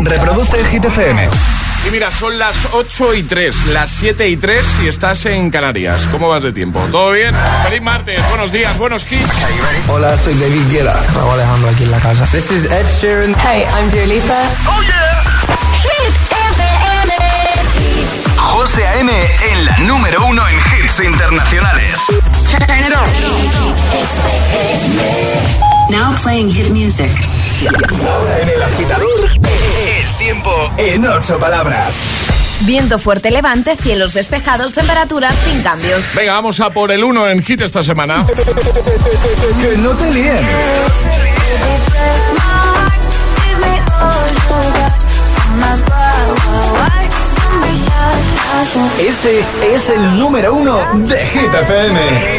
Reproduce el Hit FM. Y mira, son las 8 y 3, las 7 y 3 y estás en Canarias. ¿Cómo vas de tiempo? ¿Todo bien? Feliz martes, buenos días, buenos hits. Hola, soy David Guetta. Raúl Alejandro aquí en la casa. This is Ed Sheeran. Hey, I'm Dua Lipa. ¡Oh, yeah! Hit FM. José A.M. en la número uno en hits internacionales. Turn it on. Now playing hit music. Ahora en el agitador, el tiempo en ocho palabras. Viento fuerte levante, cielos despejados, temperaturas sin cambios. Venga, vamos a por el 1 en hit esta semana. Que no te líen. Este es el número uno de Hit FM.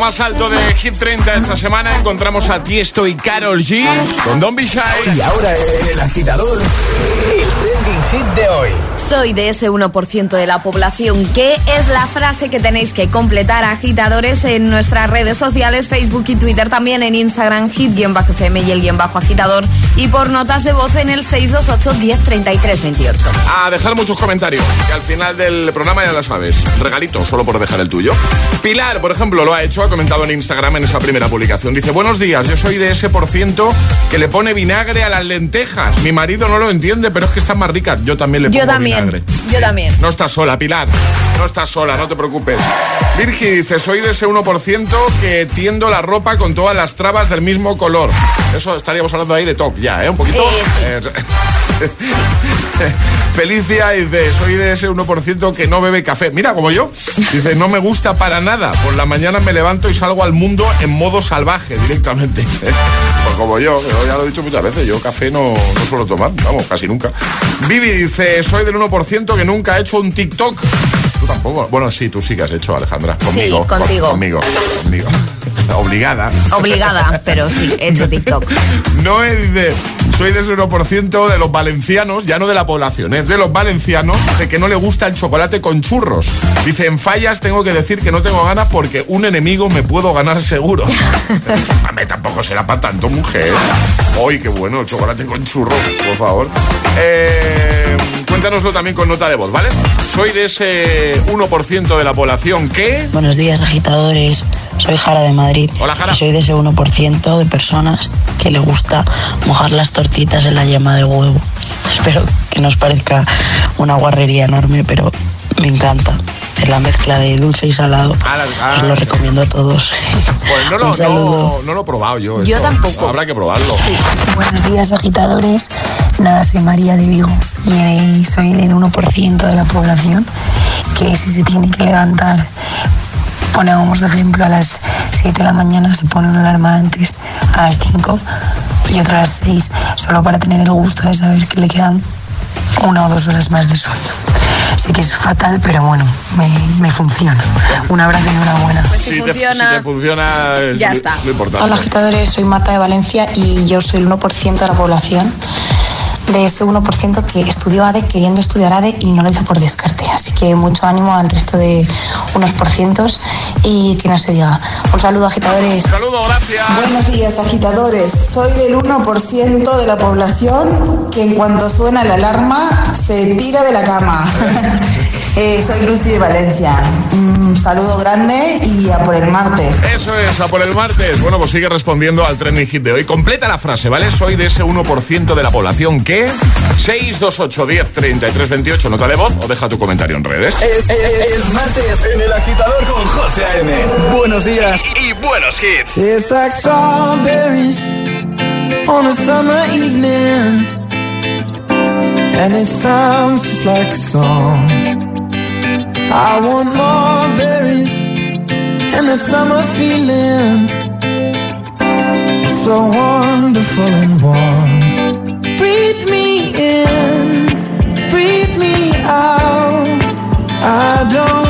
más alto de Hit 30 esta semana encontramos a Tiesto y Carol G con Don't Be Shy. Y ahora el agitador, el trending hit de hoy. Soy de ese 1% de la población. ¿Qué es la frase que tenéis que completar, agitadores, en nuestras redes sociales, Facebook y Twitter, también en Instagram, hit-fm y el guion bajo agitador, y por notas de voz en el 628 10 33 28. A dejar muchos comentarios, que al final del programa ya lo sabes. Regalito, solo por dejar el tuyo. Pilar, por ejemplo, lo ha hecho, ha comentado en Instagram en esa primera publicación. Dice, buenos días, yo soy de ese por ciento que le pone vinagre a las lentejas. Mi marido no lo entiende, pero es que están más ricas. Yo también le pongo Yo también, vinagre. Yo también. No estás sola, Pilar. No estás sola, no te preocupes. Virgi dice, soy de ese 1% que tiendo la ropa con todas las trabas del mismo color. Eso estaríamos hablando ahí de top ya, ¿eh? Un poquito. Eh, Eh, Felicia dice, soy de ese 1% que no bebe café. Mira, como yo. Dice, no me gusta para nada. Por la mañana me levanto y salgo al mundo en modo salvaje directamente. Pues como yo, yo ya lo he dicho muchas veces, yo café no, no suelo tomar, vamos, casi nunca. Vivi dice, soy del 1% que nunca he hecho un TikTok. Tú tampoco. Bueno, sí, tú sí que has hecho, Alejandra. Conmigo. con- contigo. conmigo. Conmigo. Obligada. Obligada, pero sí, he hecho TikTok. Noé dice, soy de ese 1% de los valencianos, ya no de la población, ¿eh? de los valencianos, de que no le gusta el chocolate con churros. Dice, en fallas tengo que decir que no tengo ganas porque un enemigo me puedo ganar seguro. Mame, tampoco será para tanto, mujer. ¡Ay, qué bueno el chocolate con churros, por favor! Eh, cuéntanoslo también con nota de voz, ¿vale? Soy de ese 1% de la población que... Buenos días, agitadores. Soy Jara de Madrid. Hola, Jara. Y soy de ese 1% de personas que le gusta mojar las tortitas en la yema de huevo. Espero que nos parezca una guarrería enorme, pero me encanta. Es la mezcla de dulce y salado. Ah, la- ah. Os lo recomiendo a todos. Pues no lo, Un saludo. no, no lo he probado yo. Yo esto. tampoco. Habrá que probarlo. Buenos días agitadores, nada, soy María de Vigo y soy del 1% de la población que si se tiene que levantar, ponemos de ejemplo a las 7 de la mañana, se pone una alarma antes, a las 5 y otra a las 6, solo para tener el gusto de saber que le quedan una o dos horas más de sueño. Sé que es fatal, pero bueno, me, me funciona. Un abrazo y enhorabuena. Pues si, Si te, funciona. si te funciona, es Ya lo- está. lo importante. Hola agitadores, soy Marta de Valencia y yo soy el 1% de la población de ese 1% que estudió ADE queriendo estudiar ADE y no lo hizo por descarte. Así que mucho ánimo al resto de unos por cientos y que no se diga. Un saludo agitadores. Saludo, gracias. Buenos días, agitadores. Soy del 1% de la población que en cuanto suena la alarma se tira de la cama. Eh, soy Lucy de Valencia. Un saludo grande y a por el martes. Eso es, a por el martes. Bueno, pues sigue respondiendo al trending hit de hoy. Completa la frase, ¿vale? Soy de ese 1% de la población que 628 10 33 28, nota de voz o deja tu comentario en redes. Es, es- es martes en el agitador con José A.M. Buenos días y, y buenos hits. Tastes like strawberries on a summer evening. And it sounds just like a song. I want more berries and that summer feeling. It's so wonderful and warm. Me out. I don't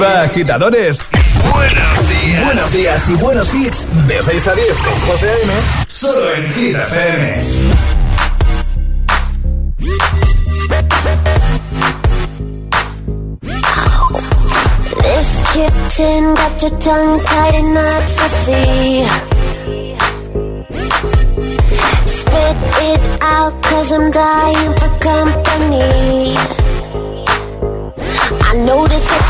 Arriba, agitadores. Buenos días. Y buenos hits. De 6 a 10 con José A.M. Solo en Hit FM. Tied see. Spit it out, company. I notice that you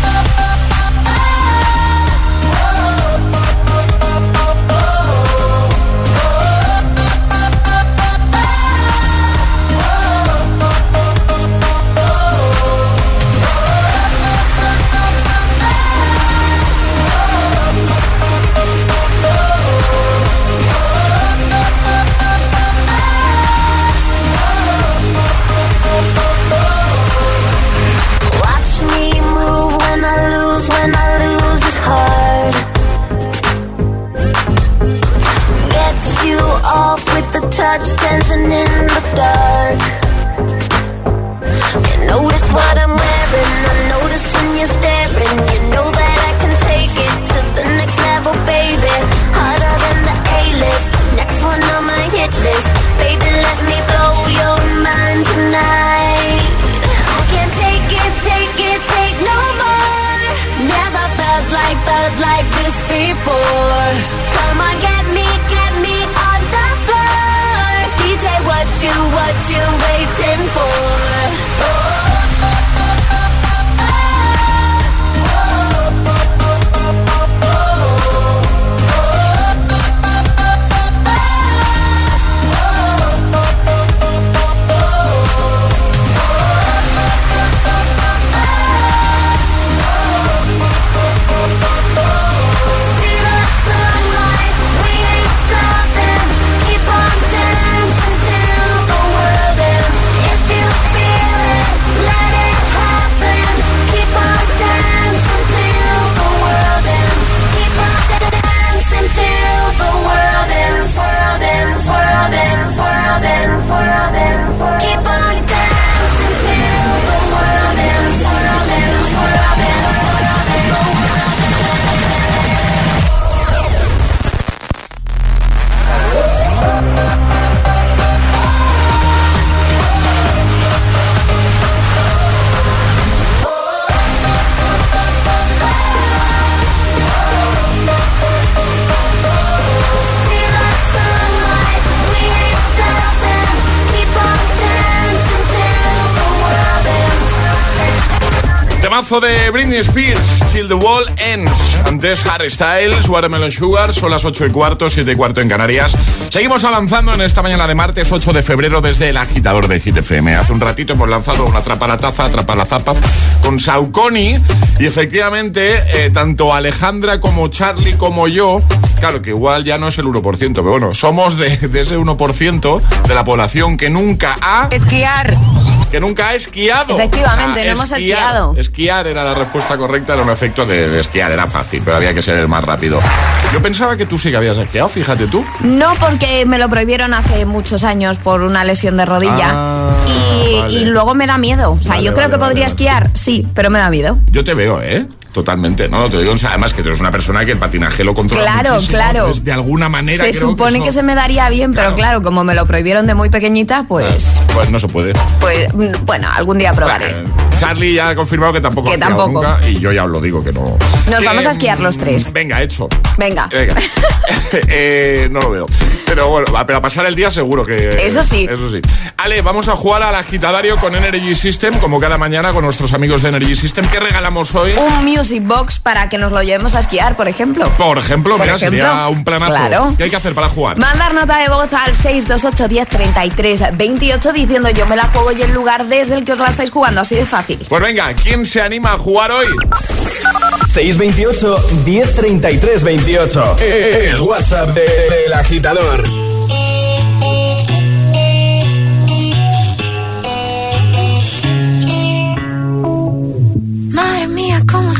Touch, dancing in the dark. You notice what I'm wearing, you, what you waiting Temazo de Britney Spears, Till the Wall Ends. Antes Harry Styles, Watermelon Sugar, son las 8 y cuarto, 7 y cuarto en Canarias. Seguimos avanzando en esta mañana de martes 8 de febrero desde el agitador de Hit FM. Hace un ratito hemos lanzado una Atrapa la Taza, Atrapa la Zapa con Saucony y efectivamente eh, tanto Alejandra como Charlie como yo, claro que igual ya no es el 1%, pero bueno, somos de, de ese 1% de la población que nunca ha... Esquiar. Que nunca ha esquiado. Efectivamente, no hemos esquiado. Esquiar era la respuesta correcta, era un efecto de, de esquiar, era fácil, pero había que ser el más rápido. Yo pensaba que tú sí que habías esquiado, fíjate tú. No, porque me lo prohibieron hace muchos años por una lesión de rodilla. Ah, y, vale. y luego me da miedo. O sea, Vale, yo creo vale, que podría esquiar, sí, pero me da miedo. Yo te veo, ¿eh? Totalmente, no, no te digo, además que tú eres una persona que el patinaje lo controla Claro, muchísimo, claro. entonces, de alguna manera Se creo supone que, se me daría bien, pero claro, como me lo prohibieron de muy pequeñita, pues, Pues no se puede. pues mm, bueno, algún día probaré. Charlie ya ha confirmado que tampoco Que tampoco. nunca y yo ya os lo digo que no. Nos Que, vamos a esquiar los tres. Venga, hecho. Venga. Venga. Eh, no lo veo. Pero bueno, va, pero a pasar el día seguro que. Eso sí. Eso sí. Ale, vamos a jugar al agitadario con Energy System, como cada mañana con nuestros amigos de Energy System. ¿Qué regalamos hoy? Un music box para que nos lo llevemos a esquiar, por ejemplo. Por ejemplo, Por mira, ejemplo. sería un planazo. Claro. ¿Qué hay que hacer para jugar? Mandar nota de voz al 628 10 33 28 diciendo yo me la juego y el lugar desde el que os la estáis jugando, así de fácil. Pues venga, ¿quién se anima a jugar hoy? 628 1033 28. El WhatsApp de- del agitador.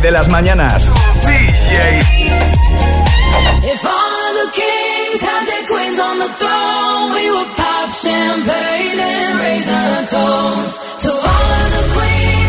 de las mañanas. DJ. If all of the kings had their queens on the throne, we would pop champagne and raise a toast to all of the queens.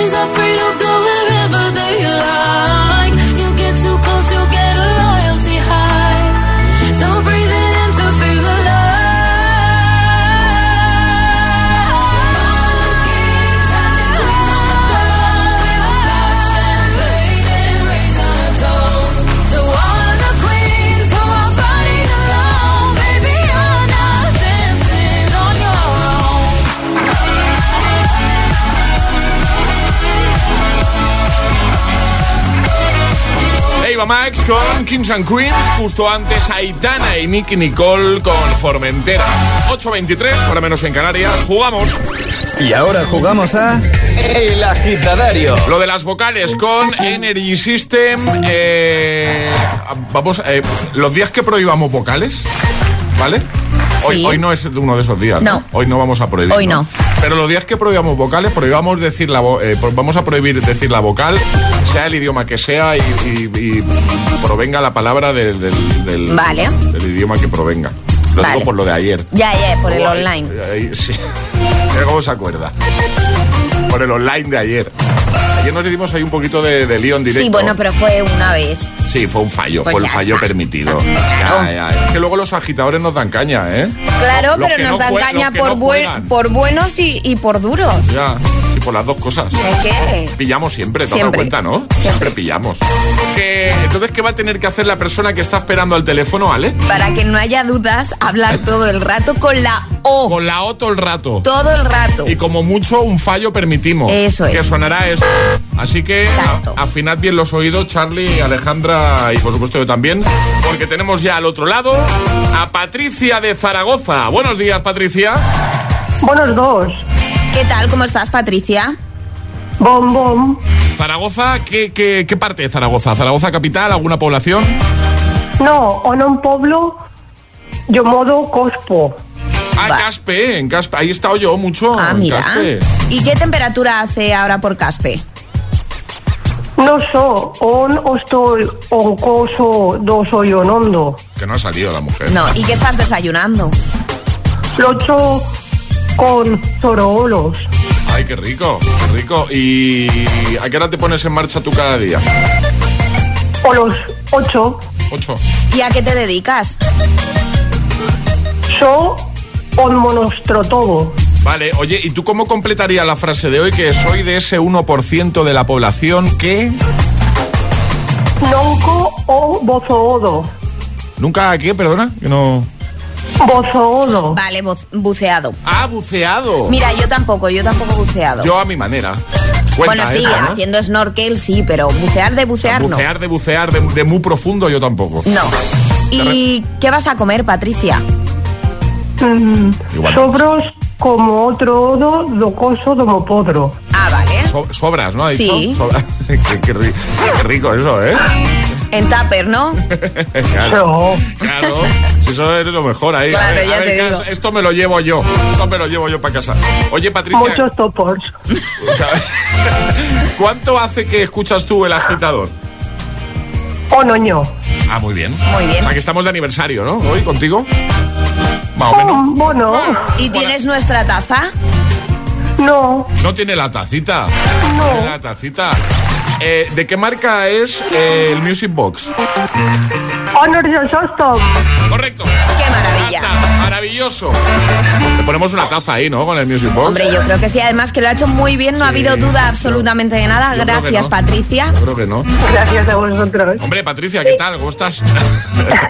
always afraid Max con Kings and Queens. Justo antes Aitana y Nicky Nicole con Formentera. 8.23, ahora menos en Canarias. Jugamos. Y ahora jugamos a El Agitadario. Lo de las vocales con Energy System. eh, vamos, eh, los días que prohibamos vocales, ¿vale? Hoy, Sí. hoy no es uno de esos días. No. Hoy no vamos a prohibir. Hoy no. Pero los días que prohibamos vocales, prohibamos decir la vo- eh, vamos a prohibir decir la vocal, sea el idioma que sea y, y- y provenga la palabra del, del- del- Vale. del idioma que provenga. Lo Vale. digo por lo de ayer. Ya, ya, por el online. ahí- sí. ¿Cómo se acuerda? Por el online de ayer. Ayer nos hicimos ahí un poquito de, de lío en directo. Sí, bueno, pero fue una vez. Sí, fue un fallo, Pues fue el ya fallo está. permitido. Claro. Ya, ya. Es que luego los agitadores nos dan caña, ¿eh? Claro, Los pero nos no dan caña por, no buen- por buenos y, y por duros. Ya, por las dos cosas. Que... Pillamos siempre, te Siempre. cuenta, ¿no? Siempre pillamos. Entonces, ¿qué va a tener que hacer la persona que está esperando al teléfono, Ale? Para que no haya dudas, hablar todo el rato con la O. Con la O todo el rato. Todo el rato. Y como mucho, un fallo permitimos. Eso es. Que sonará esto. Así que a- afinad bien los oídos, Charlie, Alejandra y por supuesto yo también. Porque tenemos ya al otro lado a Patricia de Zaragoza. Buenos días, Patricia. Buenos dos. ¿Qué tal? ¿Cómo estás, Patricia? Bom, bom. Zaragoza, ¿qué, qué, qué parte de Zaragoza? ¿Zaragoza capital? ¿Alguna población? No, o non Poblo, yo modo Cospo. Ah, Caspe, en Caspe. Ahí he estado yo mucho. Ah, en mira. Caspe. ¿Y qué temperatura hace ahora por Caspe? No so, on o estoy on coso dos o yo nondo. Que no ha salido la mujer. No, ¿y qué estás desayunando? Locho con zoroolos. Ay, qué rico, qué rico. ¿Y a qué hora te pones en marcha tú cada día? O los ocho. Ocho. ¿Y a qué te dedicas? So on monostrotobo. Vale, oye, ¿y tú cómo completarías la frase de hoy que soy de ese 1% de la población que Nonco o bozoodo. nunca qué, perdona, que no Bozoodo. Vale, bu- buceado. ha buceado? Mira, yo tampoco, yo tampoco buceado. Yo a mi manera. Cuenta bueno, sí, haciendo snorkel sí, pero bucear de bucear no. Bucear de bucear de, de muy profundo yo tampoco. No. ¿Y qué vas a comer, Patricia? Mm, sobros como otro odo do coso domo podro. Ah, vale. So- sobras, ¿no? ¿Ha dicho? Sí. Sobra- qué, qué ri- qué rico eso, ¿eh? En tupper, ¿no? claro. Claro. Si eso es lo mejor ahí. Claro, A ver, ya a ver, te ¿qué digo. Esto me lo llevo yo. Esto me lo llevo yo para casa. Oye, Patricia. Muchos topos. ¿Cuánto hace que escuchas tú el agitador? O noño. Ah, muy bien. Muy bien. O sea que estamos de aniversario, ¿no? Hoy contigo. Más o menos. Mm, Bueno, ¿Y tienes nuestra taza? No, No tiene la tacita. No tiene la tacita. Eh, ¿De qué marca es eh, el Music Box? Honor Yosostom. Correcto. ¡Qué maravilla! Maravilloso. Le ponemos una taza ahí, ¿no? Con el Music Box. Hombre, yo creo que sí, además que lo ha hecho muy bien, no ha habido duda absolutamente de nada. Gracias, no. Patricia. Yo creo que no. Gracias a vosotros. Hombre, Patricia, ¿qué tal? ¿Cómo estás?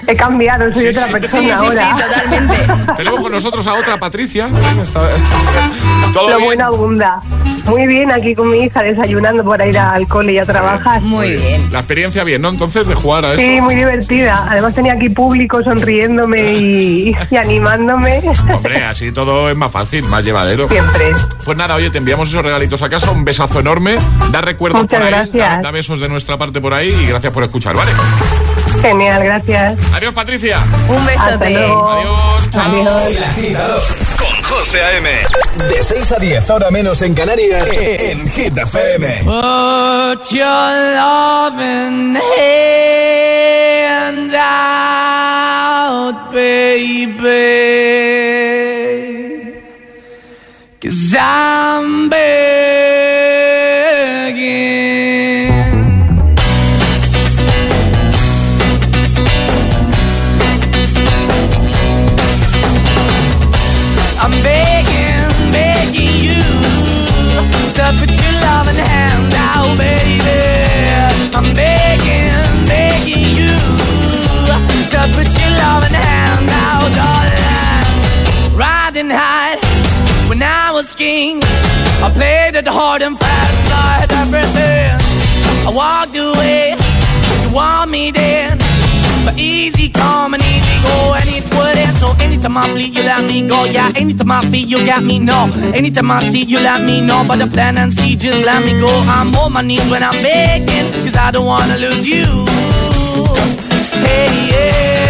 He cambiado, soy Sí, otra sí. persona Sí, sí, ahora. sí, totalmente. Tenemos con nosotros a otra Patricia. ¿Todo Lo bien? buena abunda. Muy bien, aquí con mi hija desayunando para ir al cole y a trabajar. Muy bien. La experiencia bien, ¿no? Entonces, de jugar a esto. Sí, muy divertida. Además tenía aquí público sonriéndome y, y animándome. Hombre, así todo es más fácil, más llevadero. Siempre. Pues nada, oye, te enviamos esos regalitos a casa, un besazo enorme, da recuerdos Muchas por ahí, gracias. Da, da besos de nuestra parte por ahí y gracias por escuchar, ¿vale? Genial, gracias. Adiós, Patricia. Un besote. Adiós, chao. Adiós. El agitador con José A.M. De 6 a 10, ahora menos en Canarias, en Hit FM. Put your loving hand out, baby. Cause I'm begging. Easy come and easy go, and it would. So anytime I bleed, you let me go. Yeah, anytime I feel, you got me, no. Anytime I see, you let me know. But the plan and see, just let me go. I'm on my knees when I'm begging, cause I don't wanna lose you. Hey, yeah,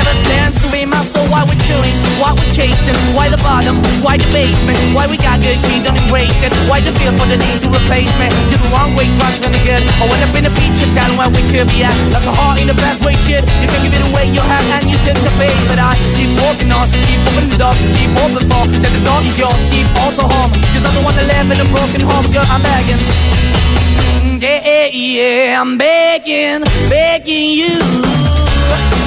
Why we're why we're chasing, why the bottom, why the basement, why we got good, she don't embrace it. Why the feel for the need to replace me? You're the wrong way, trying to good. I went up in a feature town where we could be at. Like a heart in the best way, shit. You can give it away, you have, and you take the bait. But I keep walking on, keep opening the door, keep open for that the door is yours, keep also home. Cause I'm the one that live in a broken home, girl, I'm begging. Yeah, yeah, I'm begging, begging you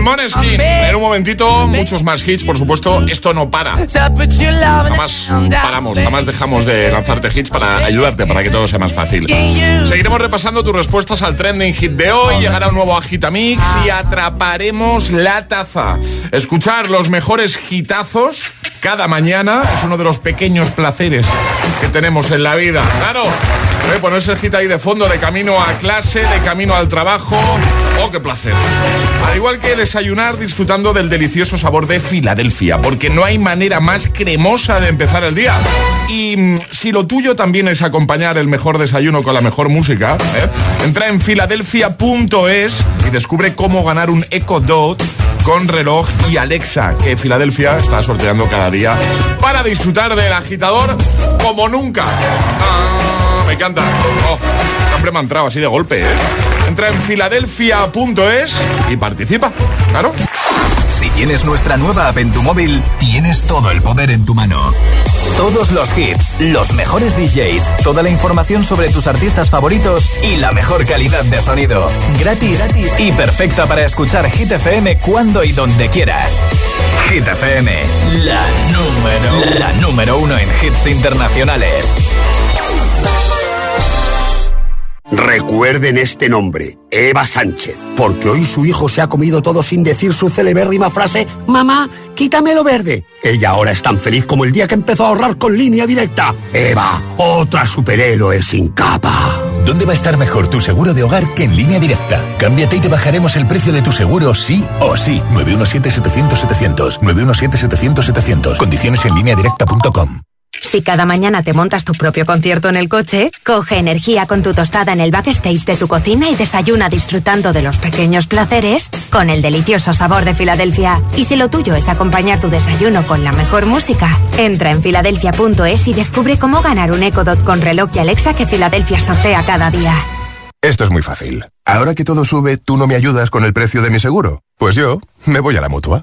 Con Moneskin. En un momentito, muchos más hits, por supuesto. Esto no para. Jamás paramos, jamás dejamos de lanzarte hits para ayudarte, para que todo sea más fácil. Seguiremos repasando tus respuestas al trending hit de hoy. Llegará un nuevo Agitamix y atraparemos la taza. Escuchar los mejores hitazos cada mañana es uno de los pequeños placeres que tenemos en la vida. Claro. ¿Eh? Ponerse el hit ahí de fondo, de camino a clase, de camino al trabajo. ¡Oh, qué placer! Al igual que desayunar disfrutando del delicioso sabor de Filadelfia, porque no hay manera más cremosa de empezar el día. Y mm, si lo tuyo también es acompañar el mejor desayuno con la mejor música, ¿eh? entra en filadelfia.es y descubre cómo ganar un Echo Dot con reloj y Alexa, que Filadelfia está sorteando cada día para disfrutar del agitador como nunca. Ah, me encanta. Oh, siempre me ha entrado así de golpe, ¿eh? Entra en filadelfia.es y participa, claro. Si tienes nuestra nueva app en tu móvil, tienes todo el poder en tu mano. Todos los hits, los mejores DJs, toda la información sobre tus artistas favoritos y la mejor calidad de sonido. Gratis, gratis y perfecta para escuchar Hit FM cuando y donde quieras. Hit FM, la número, la número uno en hits internacionales. Recuerden este nombre, Eva Sánchez, porque hoy su hijo se ha comido todo sin decir su celebérrima frase, Mamá, quítame lo verde. Ella ahora es tan feliz como el día que empezó a ahorrar con línea directa. Eva, otra superhéroe sin capa. ¿Dónde va a estar mejor tu seguro de hogar que en línea directa? Cámbiate y te bajaremos el precio de tu seguro sí o sí. 917-700-700. 917-700-700. Condiciones en línea directa.com. Si cada mañana te montas tu propio concierto en el coche, coge energía con tu tostada en el backstage de tu cocina y desayuna disfrutando de los pequeños placeres con el delicioso sabor de Filadelfia. Y si lo tuyo es acompañar tu desayuno con la mejor música, entra en filadelfia.es y descubre cómo ganar un Echo Dot con reloj y Alexa que Filadelfia sortea cada día. Esto es muy fácil. Ahora que todo sube, ¿tú no me ayudas con el precio de mi seguro? Pues yo me voy a la mutua.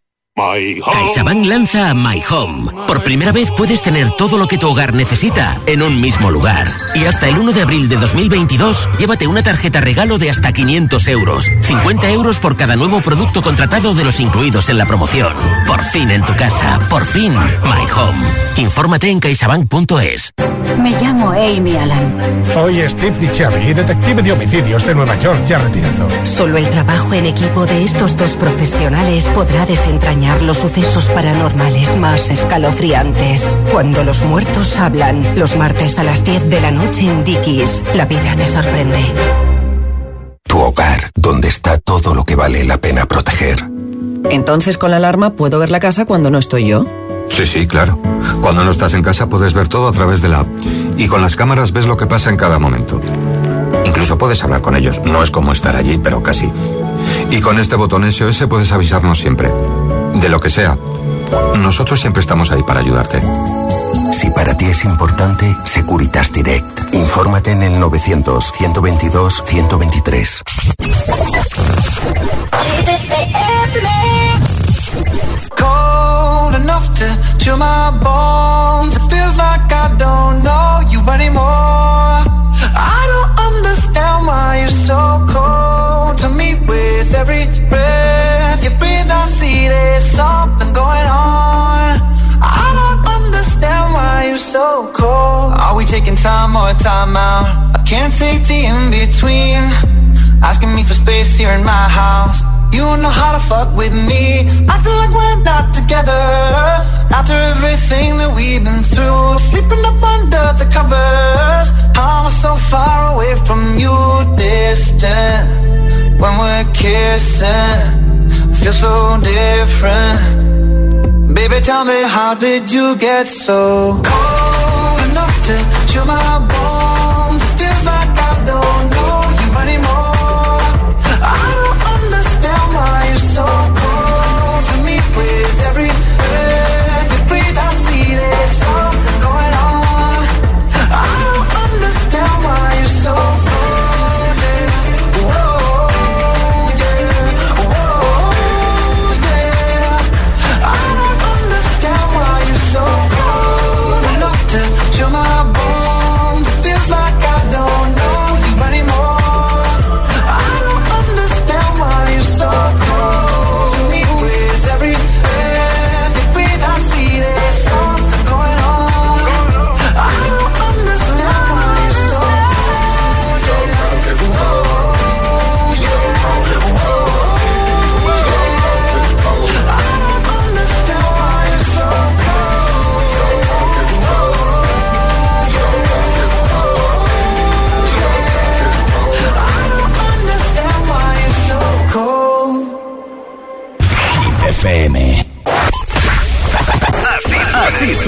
CaixaBank lanza My Home. Por primera vez puedes tener todo lo que tu hogar necesita en un mismo lugar. Y hasta el 1 de abril de 2022, llévate una tarjeta regalo de hasta 500 euros. 50 euros por cada nuevo producto contratado de los incluidos en la promoción. Por fin en tu casa. Por fin My Home. Infórmate en caixabank.es. Me llamo Amy Alan. Soy Steve DiChiavi, detective de homicidios de Nueva York, ya retirado. Solo el trabajo en equipo de estos dos profesionales podrá desentrañar los sucesos paranormales más escalofriantes. Cuando los muertos hablan, los martes a las 10 de la noche en Dickies, la vida te sorprende. Tu hogar, donde está todo lo que vale la pena proteger. Entonces con la alarma puedo ver la casa cuando no estoy yo. Sí, sí, claro. Cuando no estás en casa puedes ver todo a través de la app. Y con las cámaras ves lo que pasa en cada momento. Incluso puedes hablar con ellos. No es como estar allí, pero casi. Y con este botón SOS puedes avisarnos siempre. De lo que sea. Nosotros siempre estamos ahí para ayudarte. Si para ti es importante, Securitas Direct. Infórmate en el 900-122-123. cold enough to chill my time out? I can't take the in between. Asking me for space here in my house. You don't know how to fuck with me. Acting like we're not together. After everything that we've been through, sleeping up under the covers. I'm so far away from you, distant. When we're kissing, feel so different. Baby, tell me, how did you get so cold enough to chill my bones?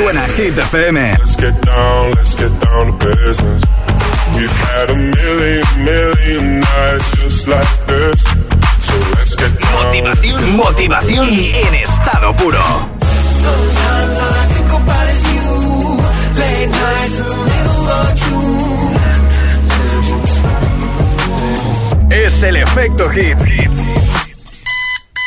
Suena Hit FM. Let's get down, let's get down to business. We've had a million, million nights just like this. So let's get down. Motivación, motivación en estado puro. Sometimes all I think about is you. Late nights in the middle of June. Es el efecto hit.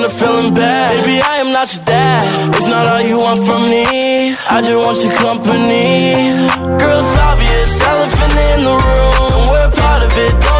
Somehow I'm feeling bad. Baby, I am not your dad. It's not all you want from me. I just want your company. Girl, it's obvious, elephant in the room. We're part of it. Don't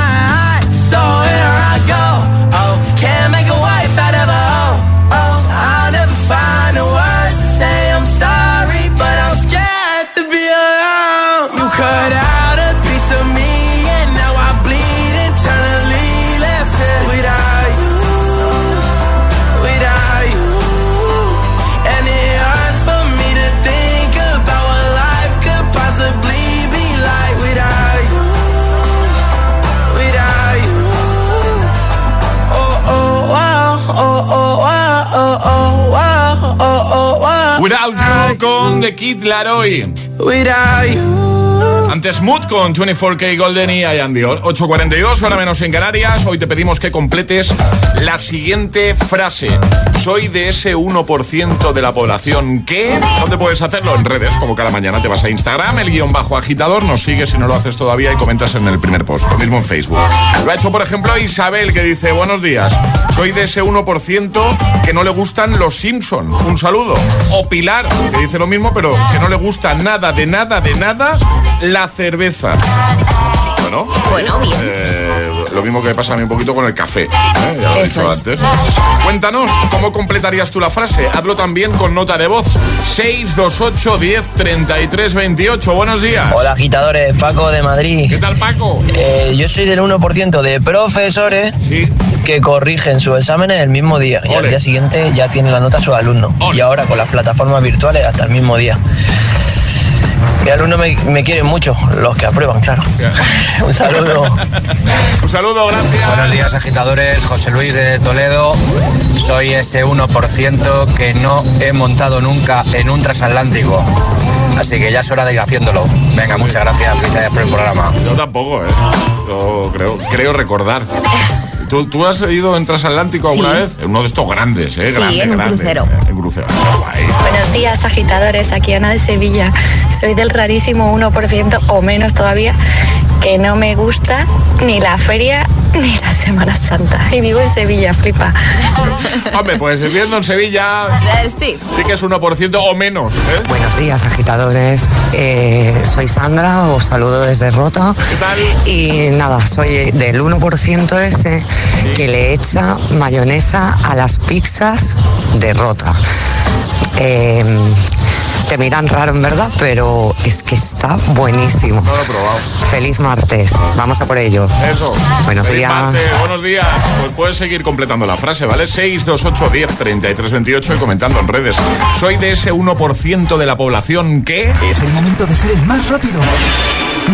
Con The Kid Laroi. Antes Mood con 24K Golden y I Am Dior. 8.42, hora menos en Canarias. Hoy te pedimos que completes la siguiente frase. Soy de ese 1% de la población que... ¿Dónde puedes hacerlo? En redes, como cada mañana te vas a Instagram, el guion bajo agitador, nos sigues si no lo haces todavía y comentas en el primer post. Lo mismo en Facebook. Lo ha hecho, por ejemplo, Isabel, que dice, buenos días, soy de ese 1% que no le gustan los Simpson. Un saludo. O Pilar, que dice lo mismo, pero que no le gusta nada, de nada, de nada, la cerveza. Bueno, Bueno, bien. eh, lo mismo que me pasa a mí un poquito con el café. ¿eh? Ya lo he Eso dicho es. antes. Cuéntanos, ¿cómo completarías tú la frase? Hazlo también con nota de voz. 628 10 33 28. Buenos días. Hola agitadores, Paco de Madrid. ¿Qué tal Paco? Eh, yo soy del 1% de profesores que corrigen sus exámenes el mismo día y al día siguiente ya tienen la nota sus alumnos. Y ahora con las plataformas virtuales hasta el mismo día. Mi alumnos me, me quieren mucho, los que aprueban, claro. Un saludo. Un saludo, gracias. Buenos días, agitadores. José Luis de Toledo. Soy ese 1% que no he montado nunca en un transatlántico. Así que ya es hora de ir haciéndolo. Venga, muchas gracias. Felicidades por el programa. Yo tampoco, ¿eh? Yo creo, creo recordar. ¿Tú, ¿Tú, has ido en transatlántico alguna vez? En uno de estos grandes, ¿eh? Sí, en un crucero. En crucero. Buenos días, agitadores. Aquí Ana de Sevilla. Soy del rarísimo 1% o menos todavía que no me gusta ni la feria ni la Semana Santa. Y vivo en Sevilla, flipa. Hombre, pues viviendo en Sevilla sí, sí que es 1% o menos. ¿eh? Buenos días, agitadores. Eh, soy Sandra, os saludo desde Rota. ¿Qué tal? Y nada, soy del 1% ese que le echa mayonesa a las pizzas de Rota. Eh, te miran raro en verdad, pero es que está buenísimo. No lo he probado. Feliz martes, vamos a por ello. Eso. Buenos días. Buenos días. Pues puedes seguir completando la frase, ¿vale? 628 10 33 28 y comentando en redes. Soy de ese 1% de la población que... Es el momento de ser el más rápido.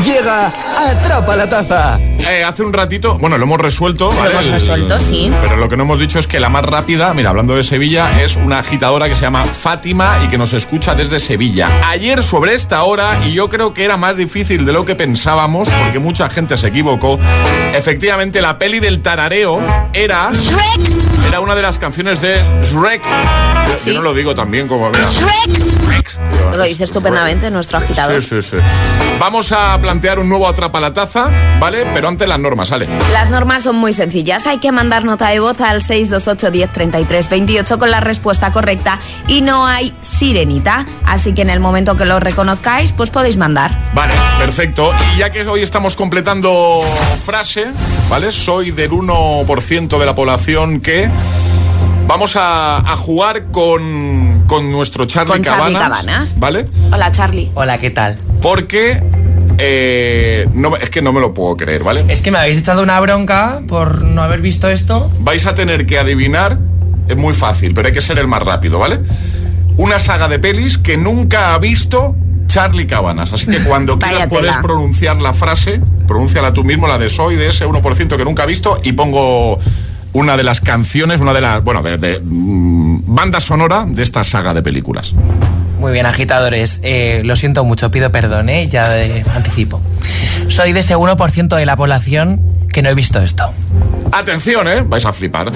Llega, atrapa la taza. Eh, hace un ratito, bueno, lo hemos resuelto. Lo hemos resuelto, sí. Pero lo que no hemos dicho es que la más rápida, mira, hablando de Sevilla, es una agitadora que se llama Fátima y que nos escucha desde Sevilla. Ayer sobre esta hora, y yo creo que era más difícil de lo que pensábamos, porque mucha gente se equivocó, efectivamente la peli del tarareo era... Shrek. Era una de las canciones de Shrek. Yo, no lo digo también como... Shrek. Lo dice estupendamente nuestro agitador. Sí, sí, sí. Vamos a plantear un nuevo Atrapa la Taza, ¿vale? Pero antes las normas, ¿sale? Las normas son muy sencillas. Hay que mandar nota de voz al 628 10 33 28 con la respuesta correcta y no hay sirenita. Así que en el momento que lo reconozcáis, pues podéis mandar. Vale, perfecto. Y ya que hoy estamos completando frase, ¿vale? Soy del 1% de la población que... Vamos a, jugar con, con, nuestro Charlie, con Charlie Cabanas, ¿Vale? Hola, Charlie. Hola, ¿qué tal? Porque eh, no, es que no me lo puedo creer, ¿vale? Es que me habéis echado una bronca por no haber visto esto. Vais a tener que adivinar, es muy fácil, pero hay que ser el más rápido, ¿vale? Una saga de pelis que nunca ha visto Charlie Cabanas. Así que cuando quieras puedes pronunciar la frase, pronúnciala tú mismo, la de soy de ese 1% que nunca ha visto, y pongo una de las canciones, una de las, bueno, de, mm, banda sonora de esta saga de películas. Muy bien, agitadores. Eh, lo siento mucho, pido perdón, ¿eh? ya de anticipo. Soy de ese 1% de la población que no he visto esto. Atención, ¿eh? Vais a flipar.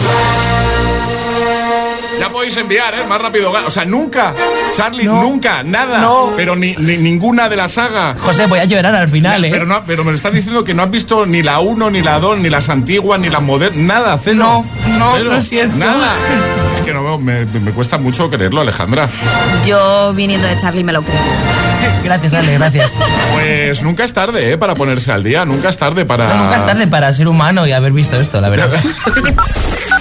Ya podéis enviar, ¿eh? Más rápido. O sea, nunca, Charlie, nunca, nada. Pero ni, ninguna de la saga. José, voy a llorar al final, ¿eh? Pero, no, pero me estás diciendo que no has visto ni la 1, ni la 2, ni las antiguas, ni las modernas. Nada, cero. No, no, no es cierto. Nada. Es que no, me, me cuesta mucho creerlo, Alejandra. Yo, viniendo de Charlie, me lo creo. Gracias, Ale, gracias. Pues nunca es tarde, ¿eh? Para ponerse al día. Nunca es tarde para. nunca es tarde para ser humano y haber visto esto, la verdad.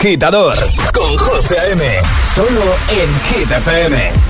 Agitador con José A.M. Solo en Hit FM.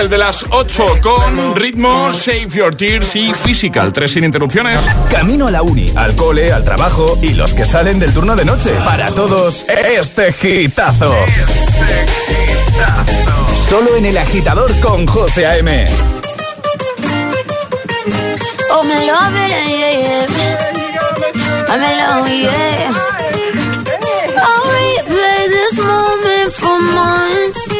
el de las 8 con ritmo, Save Your Tears y Physical. Tres sin interrupciones. Camino a la uni, al cole, al trabajo y los que salen del turno de noche. Para todos, este hitazo. Solo en el agitador con José A.M. Oh, me love it, yeah, yeah. I'm alone, yeah. I'll replay this moment for months.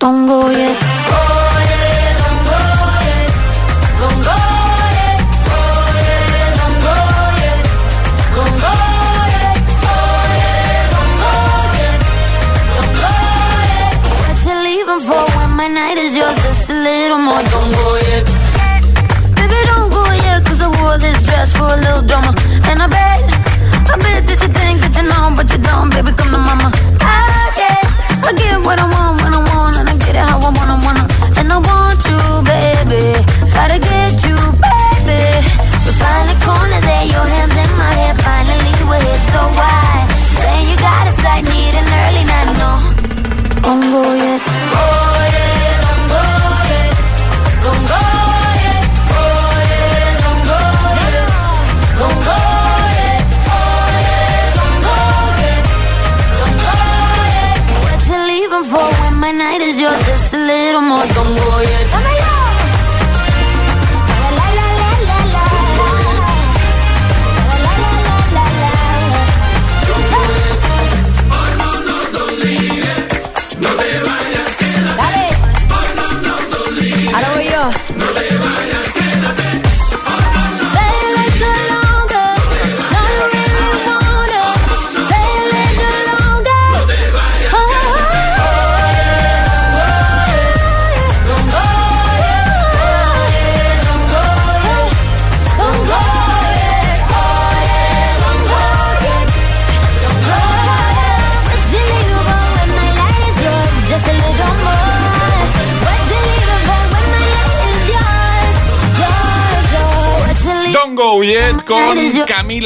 Don't go yet. Oh,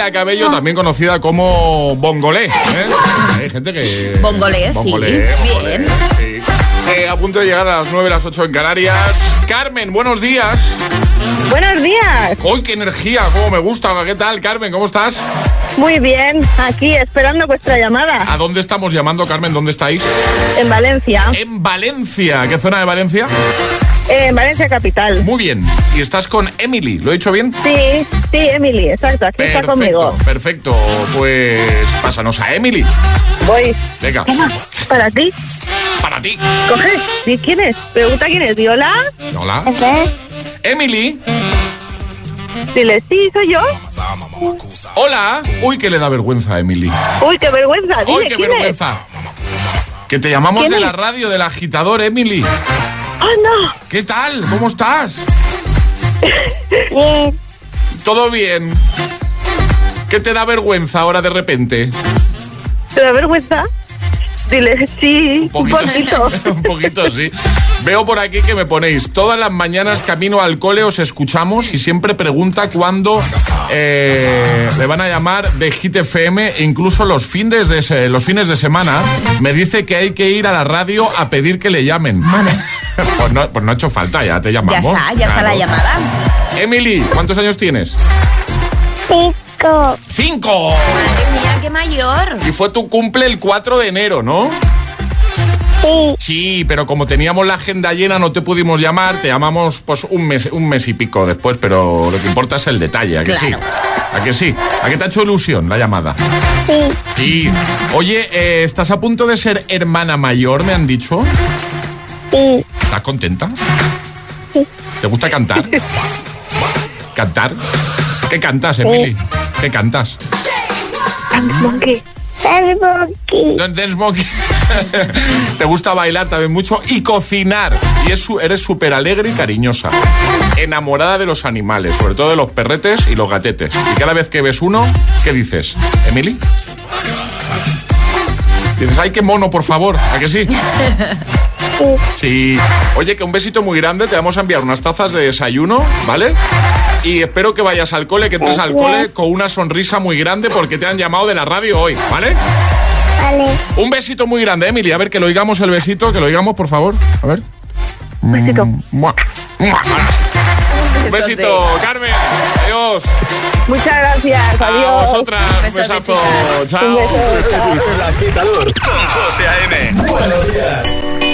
Camila Cabello, también conocida como Bongolé. ¿eh? Hay gente que. Bongolé, sí. Bongolé, Bien. Bongolé, sí. Eh, a punto de llegar a las 9, las 8 en Canarias. Carmen, buenos días. Buenos días. ¡Uy, qué energía! ¿Cómo me gusta? ¿Qué tal, Carmen? ¿Cómo estás? Muy bien, aquí esperando vuestra llamada. ¿A dónde estamos llamando, Carmen? ¿Dónde estáis? En Valencia. En Valencia. ¿Qué zona de Valencia? En Valencia Capital. Muy bien. ¿Y estás con Emily? ¿Lo he dicho bien? Sí, sí, Emily, exacto. Aquí está conmigo. Perfecto. Pues pásanos a Emily. Voy. Venga. para ti. Para ti. Coge. quién es? Pregunta quién es. ¿Hola? Hola. Emily. Dile, sí, soy yo. Hola. Uy, que le da vergüenza a Emily. Uy, qué vergüenza. Dile, Uy, qué vergüenza. Que te llamamos de la radio del agitador, Emily. ¡Oh, no! ¿Qué tal? ¿Cómo estás? Bien. ¿Todo bien? ¿Qué te da vergüenza ahora de repente? ¿Te da vergüenza? Dile, sí, un poquito. Un poquito, sí. Veo por aquí que me ponéis, todas las mañanas camino al cole os escuchamos y siempre pregunta cuándo eh, le van a llamar de Hit FM e incluso los fines, de, los fines de semana me dice que hay que ir a la radio a pedir que le llamen. pues, no, pues no ha hecho falta, ya te llamamos. Ya está, ya está la llamada. Emily, ¿cuántos años tienes? Cinco. ¡Cinco! Madre mía, qué mayor. Y fue tu cumple el 4 de enero, ¿no? Sí. Sí, pero como teníamos la agenda llena no te pudimos llamar, te llamamos pues un mes, un mes y pico después, pero lo que importa es el detalle, ¿a que sí? ¿A que sí? ¿A qué te ha hecho ilusión la llamada? Sí. Sí. Oye, eh, ¿estás a punto de ser hermana mayor, me han dicho? Sí. ¿Estás contenta? Sí. ¿Te gusta cantar? ¿Cantar? ¿Qué cantas, Emily? ¿Qué cantas? Dance Monkey. Dance Monkey. Dance Monkey. Te gusta bailar también mucho y cocinar. Y es, eres súper alegre y cariñosa. Enamorada de los animales, sobre todo de los perretes y los gatetes. Y cada vez que ves uno, ¿qué dices? ¿Emily? Dices, ay, qué mono, por favor. ¿A que sí? Sí. Oye, que un besito muy grande. Te vamos a enviar unas tazas de desayuno, ¿vale? Y espero que vayas al cole, que entres al cole con una sonrisa muy grande porque te han llamado de la radio hoy, ¿vale? Vale. Un besito muy grande, Emily. A ver, que lo oigamos el besito, que lo oigamos, por favor. A ver. Un besito. Mua. Mua. Un besito, Carmen. Adiós. Muchas gracias. A Adiós. vosotras. Un besazo. Chao. Un beso. El agitador con José A.M. Buenos días.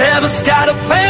See, heaven's got a plan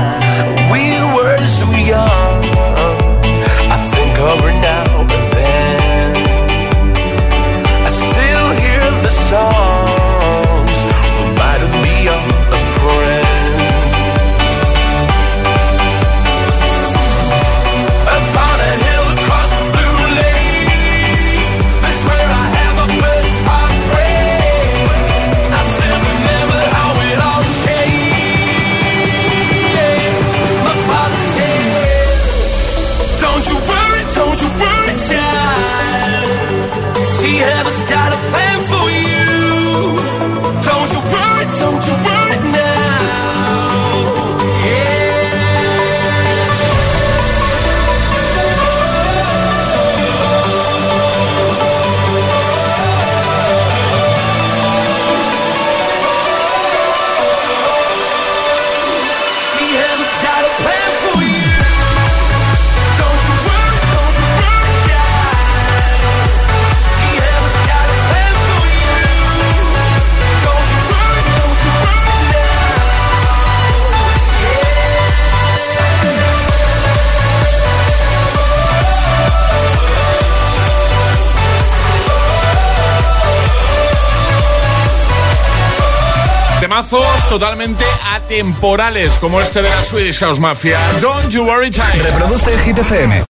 Temazos totalmente atemporales, como este de la Swedish House Mafia. Don't you worry, child. Reproduce el.